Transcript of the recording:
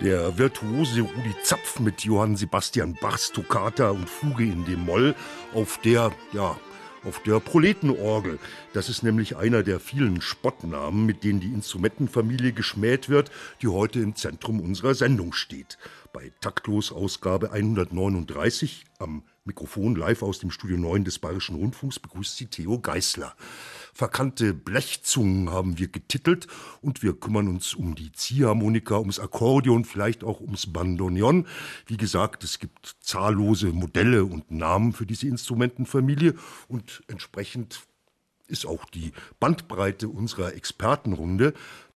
Der virtuose Rudi Zapf mit Johann Sebastian Bachs Toccata und Fuge in dem Moll auf der, ja, auf der Proletenorgel. Das ist nämlich einer der vielen Spottnamen, mit denen die Instrumentenfamilie geschmäht wird, die heute im Zentrum unserer Sendung steht. Bei Taktlos Ausgabe 139 am Mikrofon live aus dem Studio 9 des Bayerischen Rundfunks begrüßt sie Theo Geißler. Verkannte Blechzungen haben wir getitelt und wir kümmern uns um die Ziehharmonika, ums Akkordeon, vielleicht auch ums Bandoneon. Wie gesagt, es gibt zahllose Modelle und Namen für diese Instrumentenfamilie und entsprechend ist auch die Bandbreite unserer Expertenrunde.